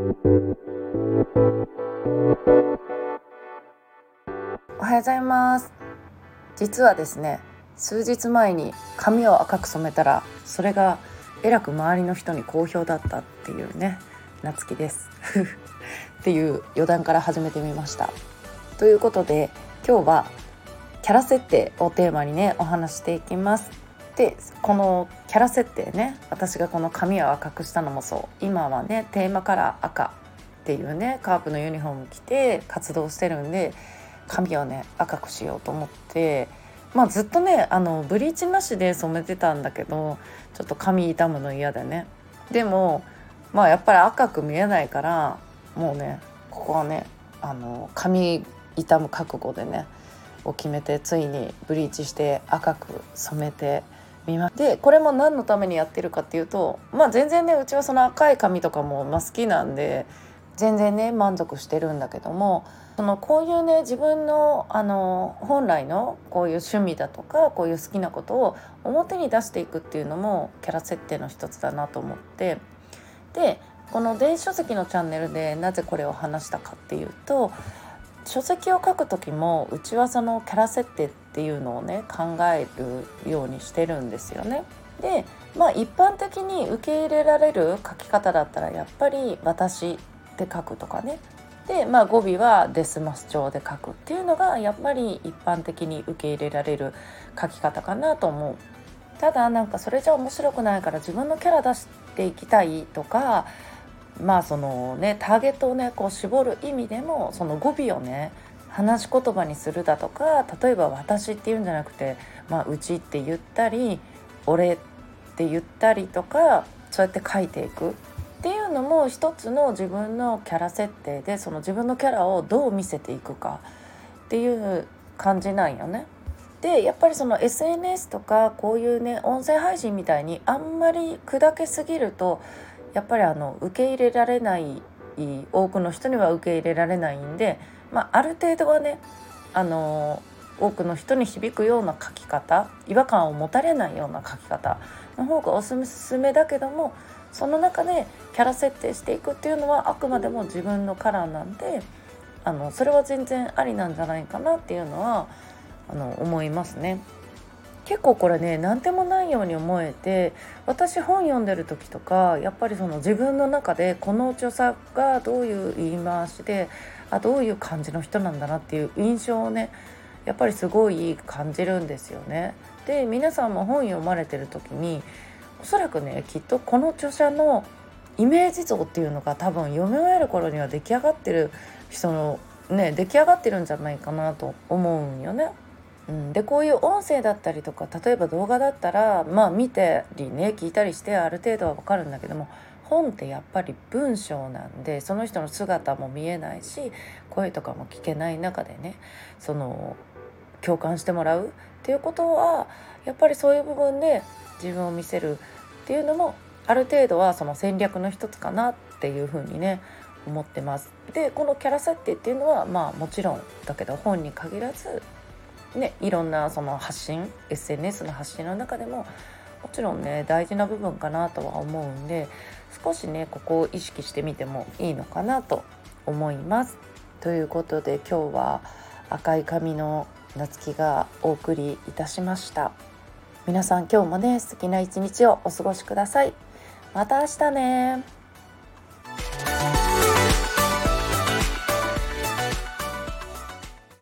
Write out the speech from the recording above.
おはようございます。実はですね数日前に髪を赤く染めたらそれがえらく周りの人に好評だったっていうね夏希です。っていう余談から始めてみました。ということで今日はキャラ設定をテーマにねお話していきます。でこのキャラ設定ね私がこの髪を赤くしたのもそう。今はねテーマカラー赤っていうねカープのユニフォーム着て活動してるんで髪をね赤くしようと思ってまあずっとねあのブリーチなしで染めてたんだけどちょっと髪傷むの嫌でね。でもまあやっぱり赤く見えないからもうねここはねあの髪傷む覚悟でねを決めてついにブリーチして赤く染めてみまでこれも何のためにやってるかっていうとまあ全然ねうちはその赤い髪とかも、まあ、好きなんで全然ね満足してるんだけどもそのこういうね自分のあの本来のこういう趣味だとかこういう好きなことを表に出していくっていうのもキャラ設定の一つだなと思ってでこの電子書籍のチャンネルでなぜこれを話したかっていうと書籍を書く時もうちはそのキャラ設定っていうのをね考えるようにしてるんですよね。でまあ一般的に受け入れられる書き方だったらやっぱり「私」って書くとかねで、まあ、語尾はデスマス調で書くっていうのがやっぱり一般的に受け入れられる書き方かなと思う。ただなんかそれじゃ面白くないから自分のキャラ出していきたいとかまあそのねターゲットをねこう絞る意味でもその語尾をね話し言葉にするだとか例えば「私」っていうんじゃなくて「まあ、うち」って言ったり「俺」って言ったりとかそうやって書いていくっていうのも一つの自分のキャラ設定でその自分のキャラをどう見せていくかっていう感じなんよね。でやっぱりその SNS とかこういうね音声配信みたいにあんまり砕けすぎるとやっぱりあの受け入れられない多くの人には受け入れられないんで、まあ、ある程度はねあの多くの人に響くような書き方違和感を持たれないような書き方の方がおすすめだけどもその中でキャラ設定していくっていうのはあくまでも自分のカラーなんであのそれは全然ありなんじゃないかなっていうのはあの思いますね。結構これね何でもないように思えて私本読んでる時とかやっぱりその自分の中でこの著作がどういう言い回しであどういう感じの人なんだなっていう印象をねやっぱりすごい感じるんですよね。で皆さんも本読まれてる時におそらくねきっとこの著者のイメージ像っていうのが多分読み終える頃には出来上がってる人のね出来上がってるんじゃないかなと思うんよね。うん、でこういう音声だったりとか例えば動画だったらまあ見たりね聞いたりしてある程度は分かるんだけども本ってやっぱり文章なんでその人の姿も見えないし声とかも聞けない中でねその共感してもらうっていうことはやっぱりそういう部分で自分を見せるっていうのもある程度はその戦略の一つかなっていうふうにね思ってます。でこのキャラ設定っていうのはまあもちろんだけど本に限らずねいろんなその発信 SNS の発信の中でももちろんね大事な部分かなとは思うんで少しねここを意識してみてもいいのかなと思います。ということで今日は赤い髪の夏希がお送りいたしました。皆さん今日もね素敵な一日をお過ごしください。また明日ね